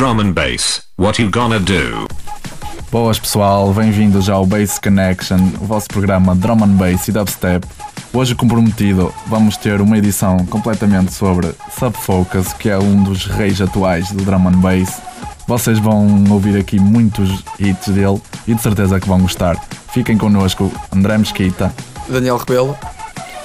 Drum and bass. What you gonna do? Boas pessoal, bem-vindos ao Bass Connection, o vosso programa Drum and Bass e Dubstep. Hoje comprometido, vamos ter uma edição completamente sobre Subfocus, que é um dos reis atuais do Drum and Bass. Vocês vão ouvir aqui muitos hits dele e de certeza que vão gostar. Fiquem connosco, André Mesquita, Daniel Rebelo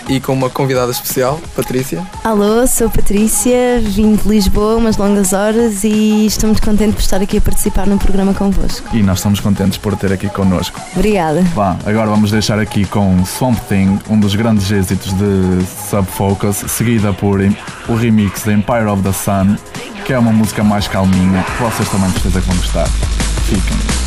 e com uma convidada especial, Patrícia. Alô, sou Patrícia, vim de Lisboa umas longas horas e estou muito contente por estar aqui a participar no programa convosco. e nós estamos contentes por ter aqui connosco. Obrigada. Vá, agora vamos deixar aqui com Swamp Thing, um dos grandes êxitos de Subfocus, seguida por o remix de Empire of the Sun, que é uma música mais calminha, que vocês também de certeza que vão gostar. Fiquem.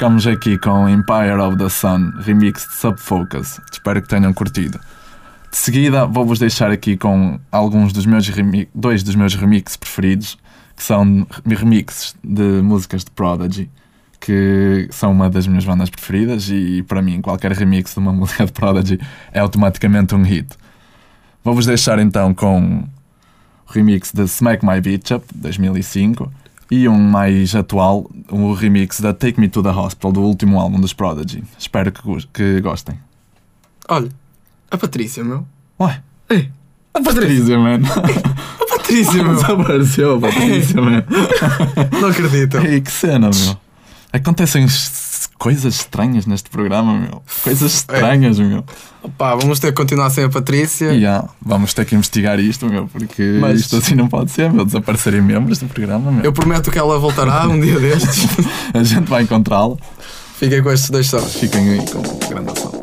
Ficamos aqui com Empire of the Sun, remix de Subfocus. Espero que tenham curtido. De seguida, vou-vos deixar aqui com alguns dos meus dois dos meus remixes preferidos, que são remixes de músicas de Prodigy, que são uma das minhas bandas preferidas e para mim qualquer remix de uma música de Prodigy é automaticamente um hit. Vou-vos deixar então com o remix de Smack My Bitch Up, 2005, e um mais atual, o remix da Take Me to the Hospital, do último álbum dos Prodigy. Espero que, que gostem. Olha, a Patrícia, meu. Ué, Ei, a Patrícia, mano. a Patrícia, meu. Desapareceu a Patrícia, mano. Não acredito. Ei, que cena, meu. Acontecem coisas estranhas neste programa, meu. Coisas estranhas, meu. Pá, vamos ter que continuar sem a Patrícia. Já, vamos ter que investigar isto, meu, porque Mas- isto assim não pode ser, meu. Desaparecerem membros do programa, meu. Eu prometo que ela voltará um dia destes. A gente vai encontrá-lo. Fiquem com estes dois sons. Fiquem aí com grande ação.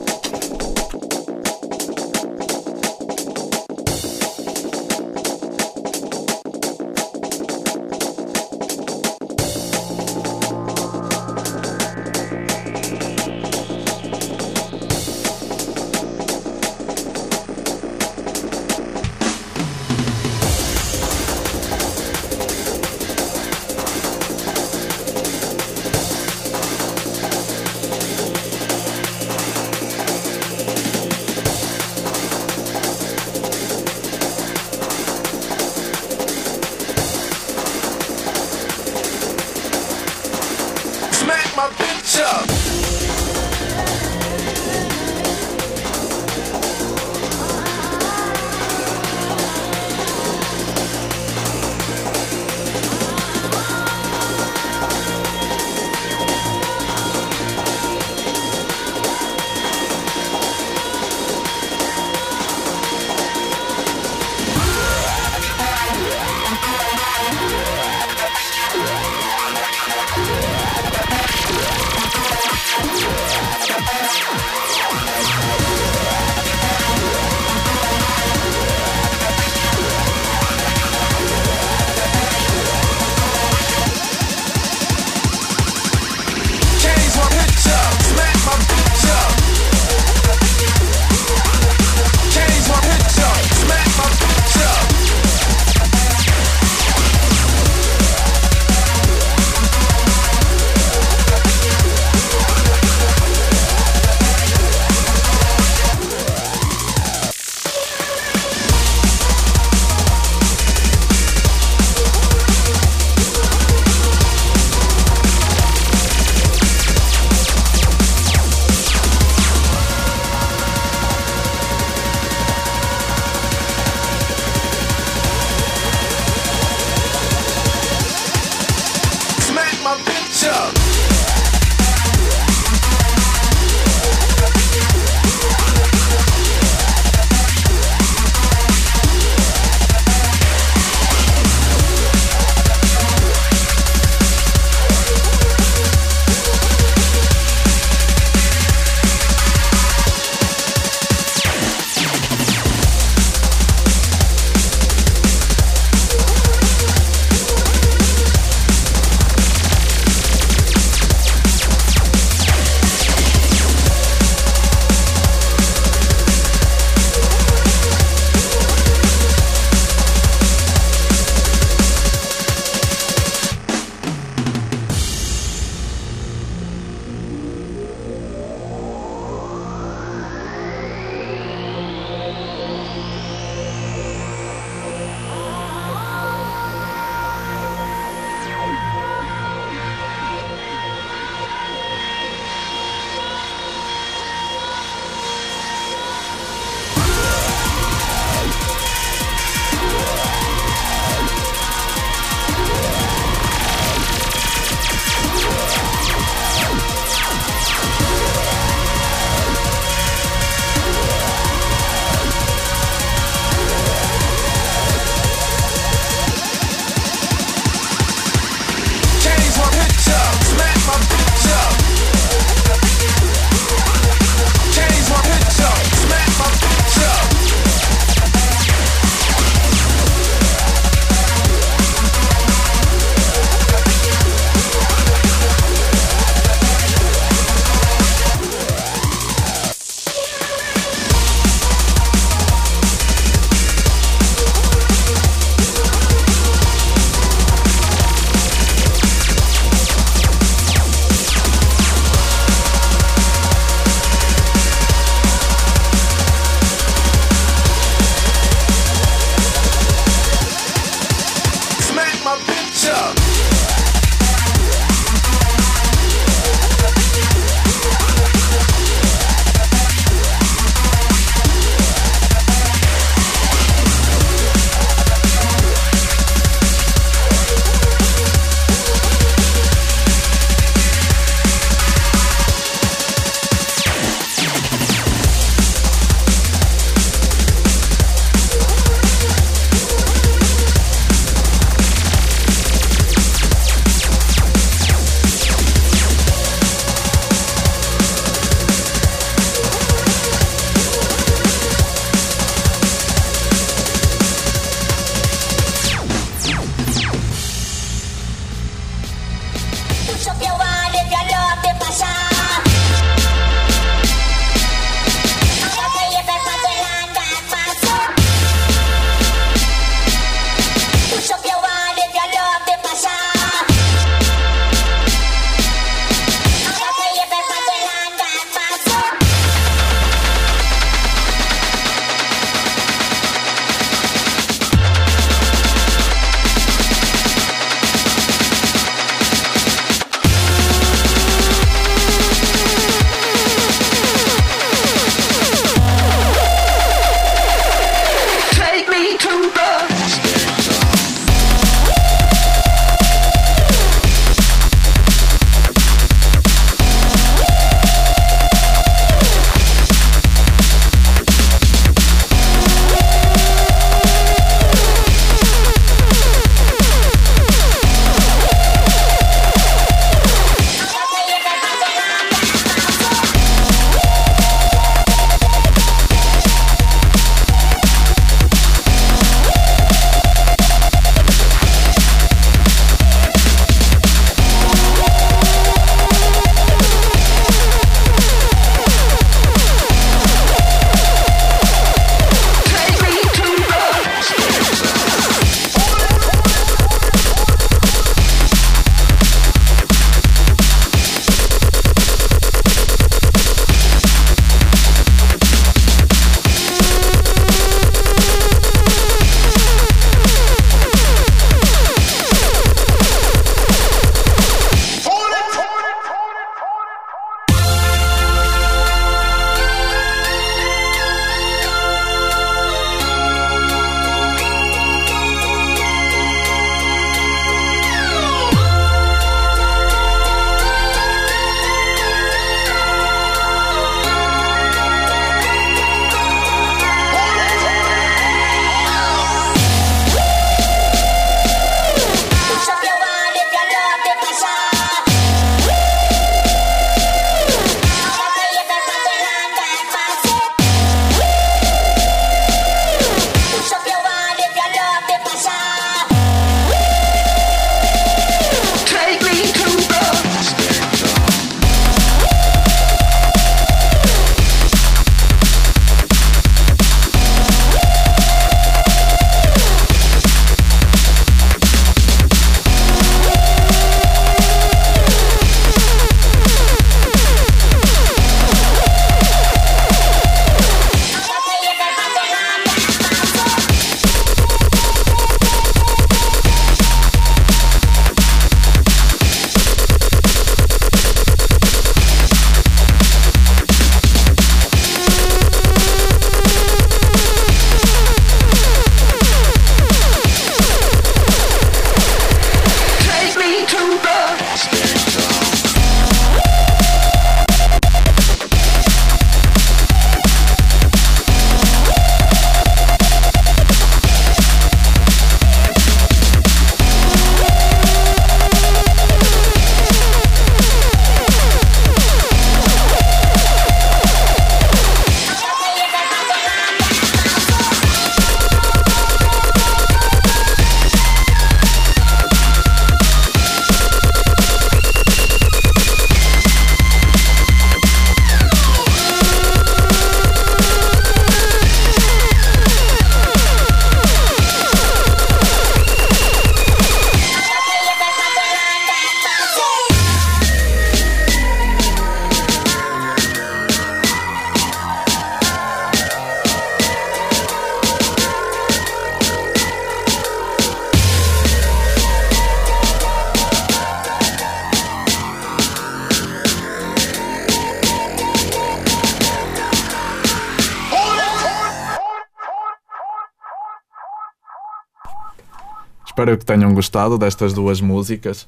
Espero que tenham gostado destas duas músicas.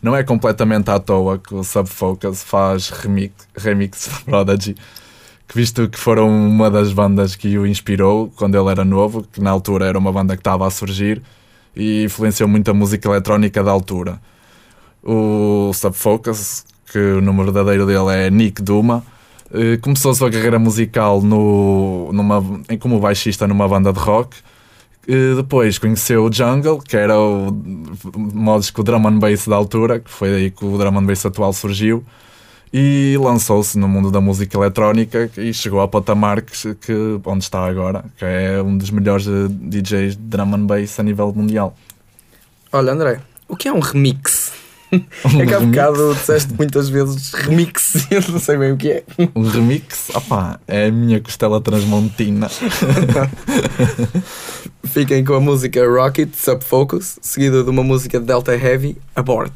Não é completamente à toa que o Subfocus faz remix, remix Prodigy, que visto que foram uma das bandas que o inspirou quando ele era novo, que na altura era uma banda que estava a surgir e influenciou muito a música eletrónica da altura. O Subfocus, que o nome verdadeiro dele é Nick Duma, eh, começou a sua carreira musical no, numa, como baixista numa banda de rock. Eh, Depois conheceu o Jungle, que era o modos que o drum and bass da altura, que foi daí que o drum and bass atual surgiu, e lançou-se no mundo da música eletrónica e chegou ao patamar que, que- onde está agora, que é um dos melhores DJs de drum and bass a nível mundial. Olha, André, o que é um remix? é que há bocado disseste muitas vezes remix e eu não sei bem o que é. Um remix, opá, é a minha costela transmontina. Fiquem com a música Rocket Subfocus, seguida de uma música de Delta Heavy, Abort.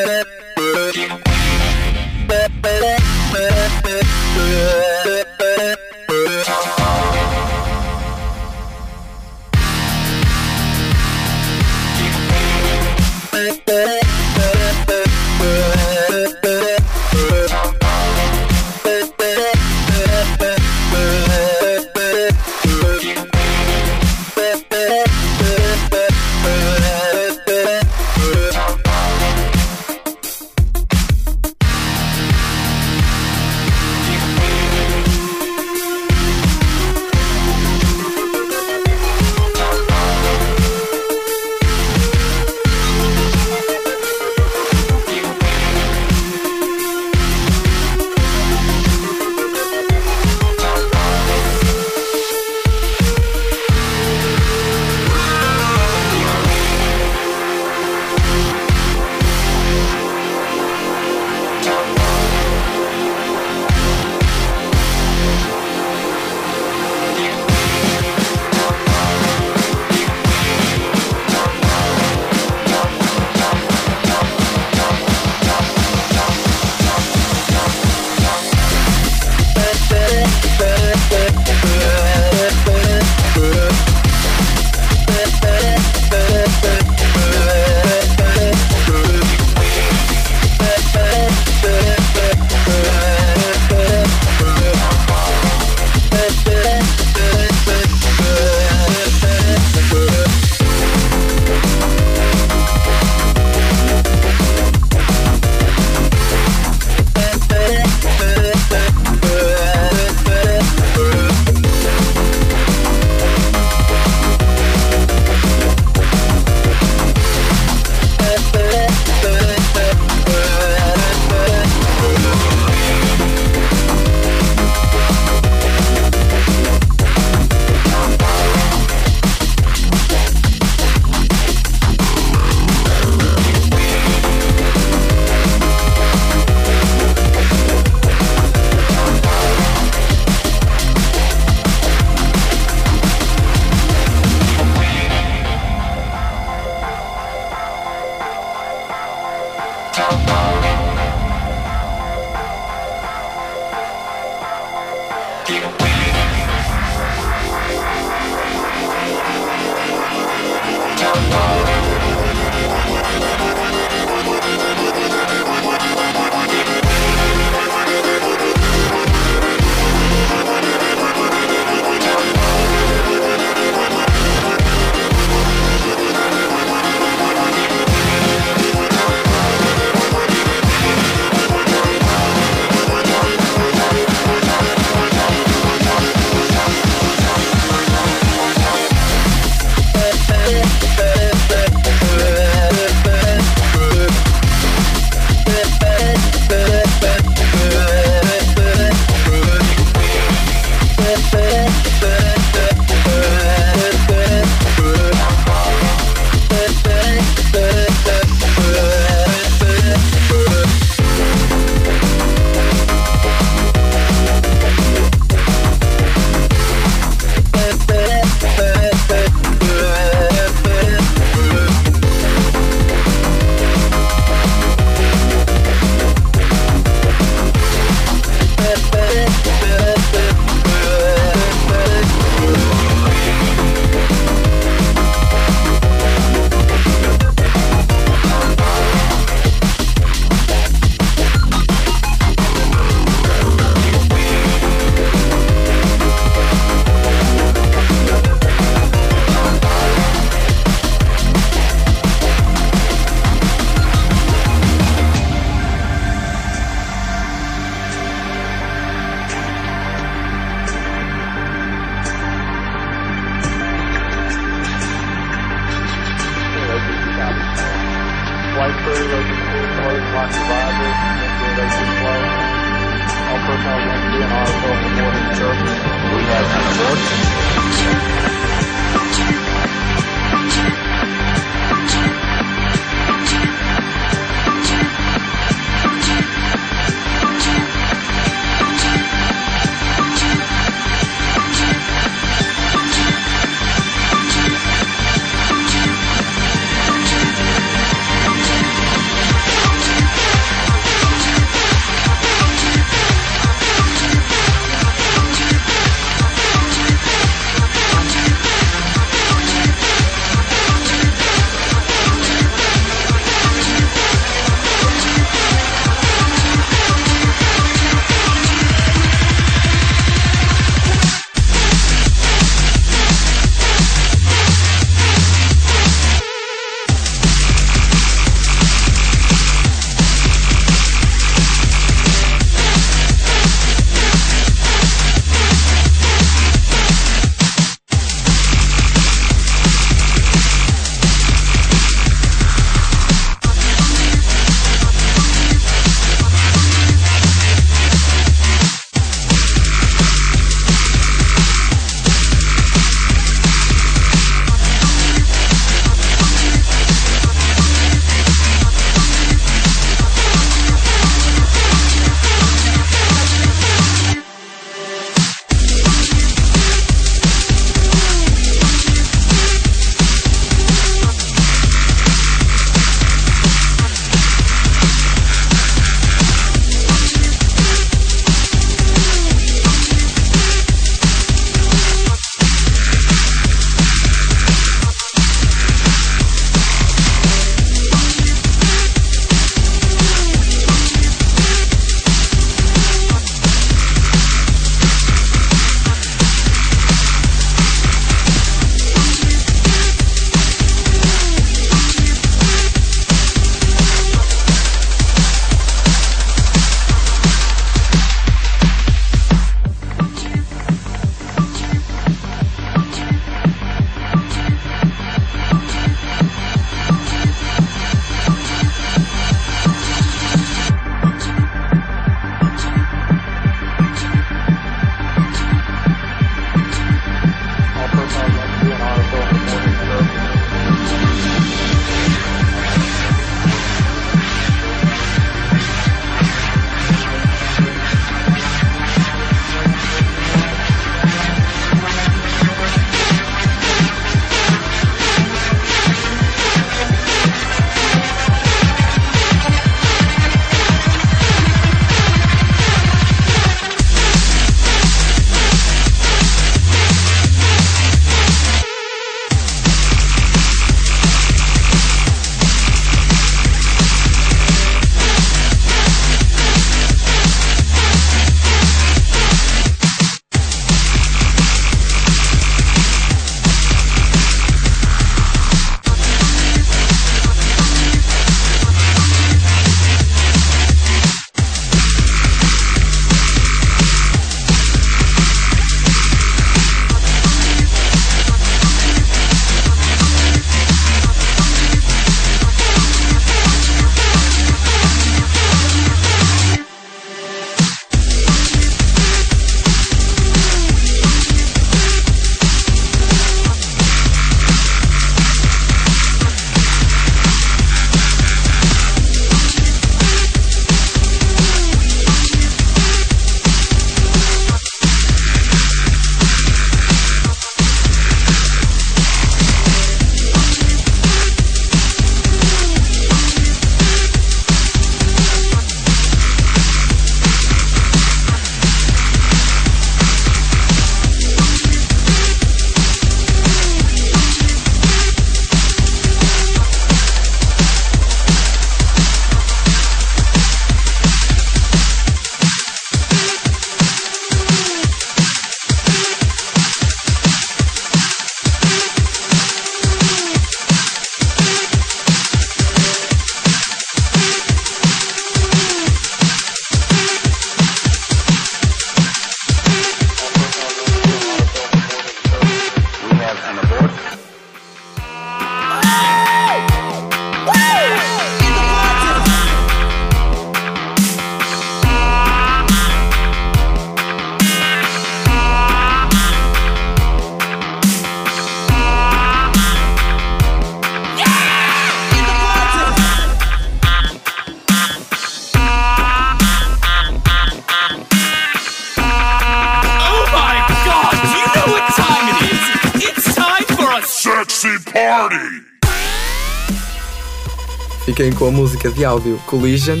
música de áudio Collision,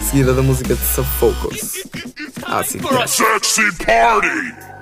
seguida da música de Suffocus. Ácido. Ah, sexy party!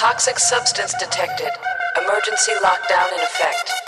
Toxic substance detected. Emergency lockdown in effect.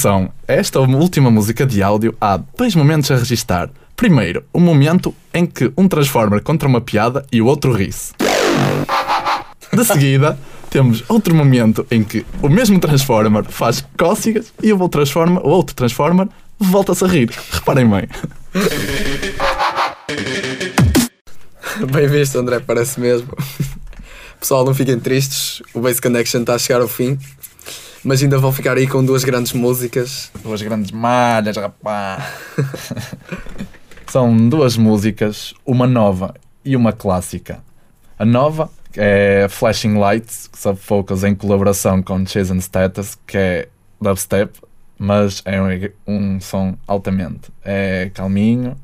Relação a esta última música de áudio, há dois momentos a registar. Primeiro, o momento em que um Transformer contra uma piada e o outro ri-se. De seguida, temos outro momento em que o mesmo Transformer faz cócegas e o outro Transformer, o outro Transformer volta-se a rir. Reparem bem. Bem visto, André, parece mesmo. Pessoal, não fiquem tristes, o Base Connection está a chegar ao fim. Mas ainda vão ficar aí com duas grandes músicas. Duas grandes malhas, rapaz. São duas músicas, uma nova e uma clássica. A nova é Flashing Lights, Subfocus em colaboração com Chase and Status, que é dubstep, mas é um, um som altamente. É calminho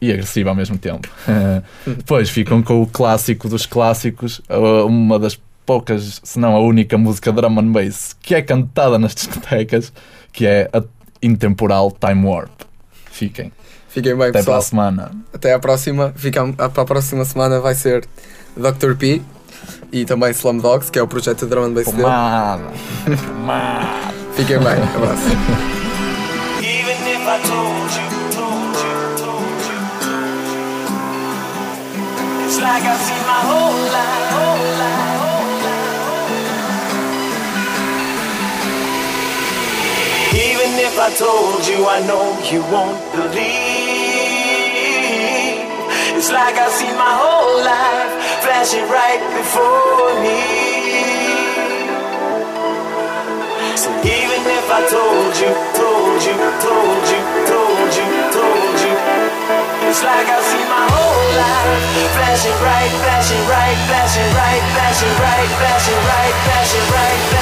e agressivo ao mesmo tempo. Depois ficam com o clássico dos clássicos, uma das poucas, se não a única música drum and bass que é cantada nas discotecas, que é a intemporal Time Warp. Fiquem. Fiquem bem, Até pessoal. para a semana. Até à próxima. Fica, a, para a próxima semana vai ser Dr. P e também Slum Dogs, que é o projeto de Drum and Bass dele. Pomada. Fiquem bem. Abraço. Even if I told you, told you, told you. It's like I've seen my whole life, if I told you, I know you won't believe. It's like I've seen my whole life flashing right before me. So even if I told you, told you, told you, told you, told you, it's like I see my whole life flashing right, flashing right, flashing right, flashing right, flashing right, flashing right, flashing right,